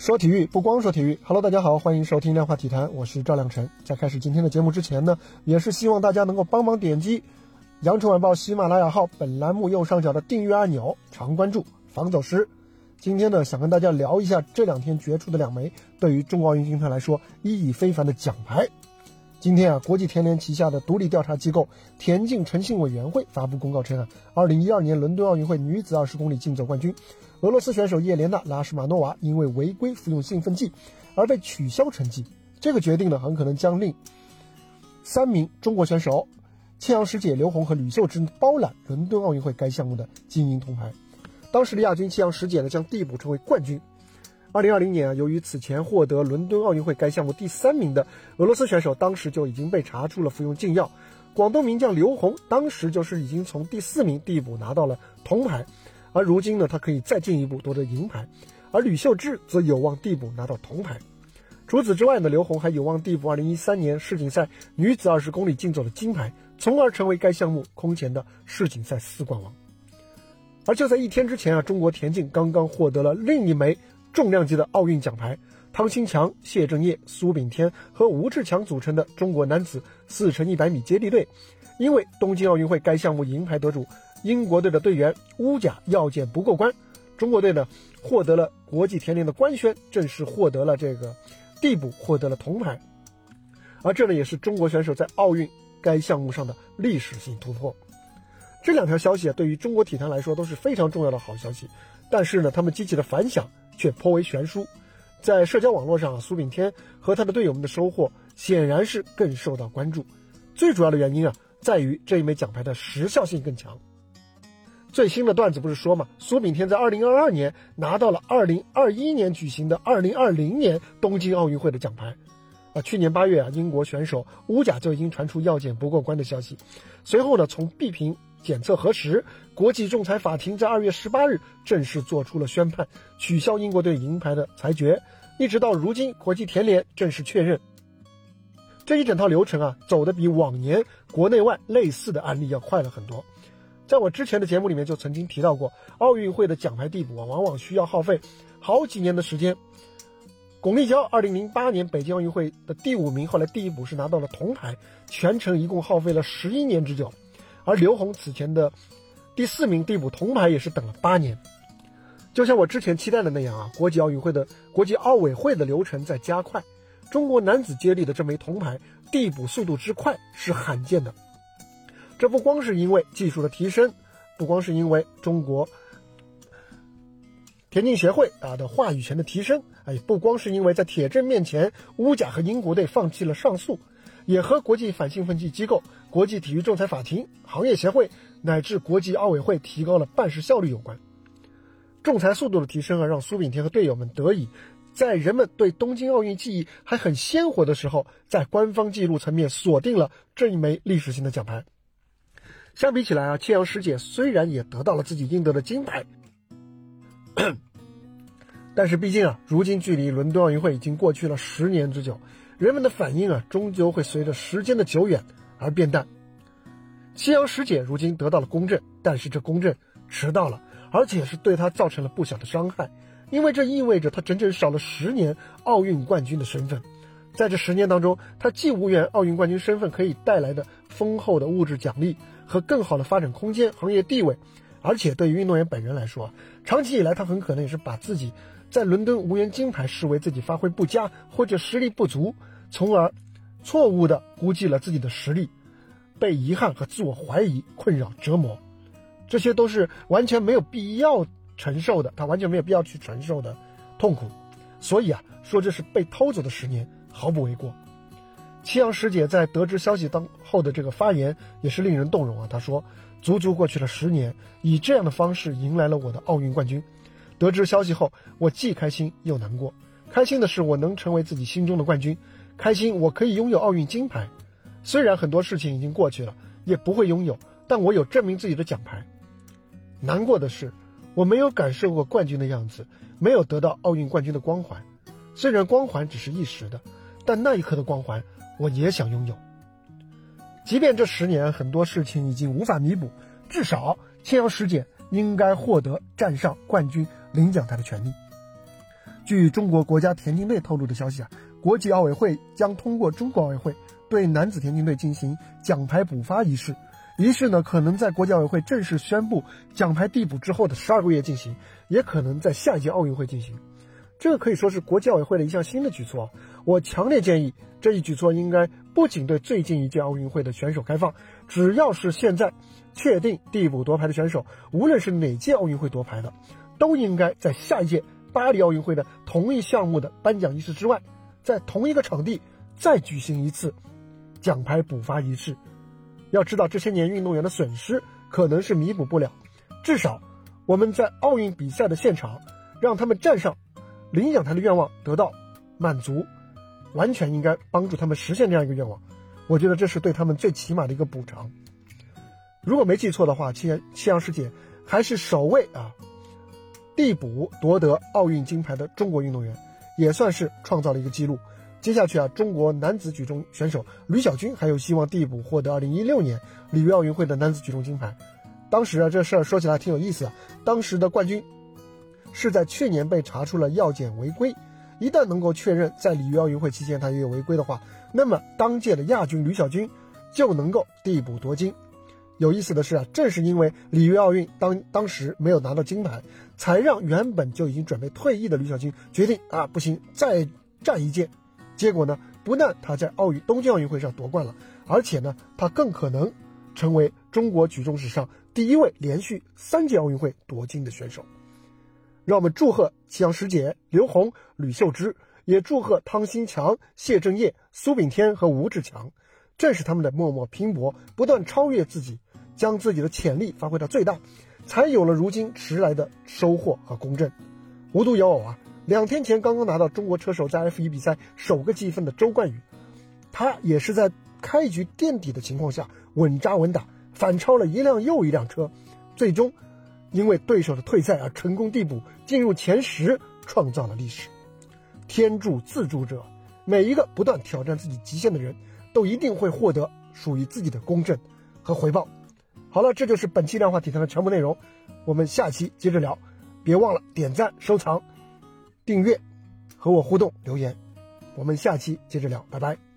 说体育不光说体育，Hello，大家好，欢迎收听量化体坛，我是赵亮晨。在开始今天的节目之前呢，也是希望大家能够帮忙点击羊城晚报喜马拉雅号本栏目右上角的订阅按钮，常关注，防走失。今天呢，想跟大家聊一下这两天决出的两枚对于中国奥运军团来说意义非凡的奖牌。今天啊，国际田联旗下的独立调查机构田径诚信委员会发布公告称啊，二零一二年伦敦奥运会女子二十公里竞走冠军。俄罗斯选手叶莲娜·拉什马诺娃因为违规服用兴奋剂而被取消成绩，这个决定呢，很可能将令三名中国选手千阳师姐刘虹和吕秀芝包揽伦敦奥运会该项目的金银铜牌。当时的亚军千阳师姐呢，将递补成为冠军。二零二零年啊，由于此前获得伦敦奥运会该项目第三名的俄罗斯选手当时就已经被查出了服用禁药，广东名将刘虹当时就是已经从第四名递补拿到了铜牌。而如今呢，他可以再进一步夺得银牌，而吕秀智则有望递补拿到铜牌。除此之外呢，刘虹还有望递补2013年世锦赛女子20公里竞走的金牌，从而成为该项目空前的世锦赛四冠王。而就在一天之前啊，中国田径刚刚获得了另一枚重量级的奥运奖牌，汤新强、谢震业、苏炳添和吴志强组成的中国男子4乘100米接力队，因为东京奥运会该项目银牌得主。英国队的队员乌甲药检不过关，中国队呢获得了国际田联的官宣，正式获得了这个递补，获得了铜牌。而这呢也是中国选手在奥运该项目上的历史性突破。这两条消息啊，对于中国体坛来说都是非常重要的好消息，但是呢，他们激起的反响却颇为悬殊。在社交网络上，苏炳添和他的队友们的收获显然是更受到关注。最主要的原因啊，在于这一枚奖牌的时效性更强。最新的段子不是说嘛，苏炳添在二零二二年拿到了二零二一年举行的二零二零年东京奥运会的奖牌，啊，去年八月啊，英国选手乌甲就已经传出药检不过关的消息，随后呢，从闭屏检测核实，国际仲裁法庭在二月十八日正式做出了宣判，取消英国队银牌的裁决，一直到如今，国际田联正式确认，这一整套流程啊，走的比往年国内外类似的案例要快了很多。在我之前的节目里面就曾经提到过，奥运会的奖牌递补啊，往往需要耗费好几年的时间。巩立姣二零零八年北京奥运会的第五名，后来第一补是拿到了铜牌，全程一共耗费了十一年之久。而刘虹此前的第四名递补铜牌也是等了八年。就像我之前期待的那样啊，国际奥运会的国际奥委会的流程在加快，中国男子接力的这枚铜牌递补速度之快是罕见的。这不光是因为技术的提升，不光是因为中国田径协会啊的话语权的提升，哎，不光是因为在铁证面前乌甲和英国队放弃了上诉，也和国际反兴奋剂机构、国际体育仲裁法庭、行业协会乃至国际奥委会提高了办事效率有关。仲裁速度的提升啊，让苏炳添和队友们得以在人们对东京奥运记忆还很鲜活的时候，在官方记录层面锁定了这一枚历史性的奖牌。相比起来啊，千阳师姐虽然也得到了自己应得的金牌，但是毕竟啊，如今距离伦敦奥运会已经过去了十年之久，人们的反应啊，终究会随着时间的久远而变淡。千阳师姐如今得到了公正，但是这公正迟到了，而且是对她造成了不小的伤害，因为这意味着她整整少了十年奥运冠军的身份。在这十年当中，她既无缘奥运冠军身份可以带来的丰厚的物质奖励。和更好的发展空间、行业地位，而且对于运动员本人来说，长期以来他很可能也是把自己在伦敦无缘金牌视为自己发挥不佳或者实力不足，从而错误的估计了自己的实力，被遗憾和自我怀疑困扰折磨，这些都是完全没有必要承受的，他完全没有必要去承受的痛苦，所以啊，说这是被偷走的十年毫不为过。七阳师姐在得知消息当后的这个发言也是令人动容啊！她说：“足足过去了十年，以这样的方式迎来了我的奥运冠军。得知消息后，我既开心又难过。开心的是我能成为自己心中的冠军，开心我可以拥有奥运金牌。虽然很多事情已经过去了，也不会拥有，但我有证明自己的奖牌。难过的是，我没有感受过冠军的样子，没有得到奥运冠军的光环。虽然光环只是一时的，但那一刻的光环。”我也想拥有，即便这十年很多事情已经无法弥补，至少千阳师姐应该获得站上冠军领奖台的权利。据中国国家田径队透露的消息啊，国际奥委会将通过中国奥委会对男子田径队进行奖牌补发仪式。仪式呢，可能在国际奥委会正式宣布奖牌递补之后的十二个月进行，也可能在下一届奥运会进行。这个可以说是国际奥委会的一项新的举措。我强烈建议这一举措应该不仅对最近一届奥运会的选手开放，只要是现在确定递补夺牌的选手，无论是哪届奥运会夺牌的，都应该在下一届巴黎奥运会的同一项目的颁奖仪式之外，在同一个场地再举行一次奖牌补发仪式。要知道这些年运动员的损失可能是弥补不了，至少我们在奥运比赛的现场让他们站上领奖台的愿望得到满足，完全应该帮助他们实现这样一个愿望。我觉得这是对他们最起码的一个补偿。如果没记错的话，七七阳师姐还是首位啊递补夺得奥运金牌的中国运动员，也算是创造了一个记录。接下去啊，中国男子举重选手吕小军还有希望递补获得2016年里约奥运会的男子举重金牌。当时啊，这事儿说起来挺有意思啊。当时的冠军是在去年被查出了药检违规，一旦能够确认在里约奥运会期间他也有违规的话，那么当届的亚军吕小军就能够递补夺金。有意思的是啊，正是因为里约奥运当当时没有拿到金牌，才让原本就已经准备退役的吕小军决定啊，不行，再战一届。结果呢，不但他在奥运东京奥运会上夺冠了，而且呢，他更可能成为中国举重史上第一位连续三届奥运会夺金的选手。让我们祝贺齐阳师姐刘虹、吕秀芝，也祝贺汤新强、谢震业、苏炳添和吴志强。正是他们的默默拼搏，不断超越自己，将自己的潜力发挥到最大，才有了如今迟来的收获和公正。无独有偶啊。两天前刚刚拿到中国车手在 F 一比赛首个积分的周冠宇，他也是在开局垫底的情况下稳扎稳打，反超了一辆又一辆车，最终因为对手的退赛而成功递补进入前十，创造了历史。天助自助者，每一个不断挑战自己极限的人，都一定会获得属于自己的公正和回报。好了，这就是本期量化体坛的全部内容，我们下期接着聊，别忘了点赞收藏。订阅，和我互动留言，我们下期接着聊，拜拜。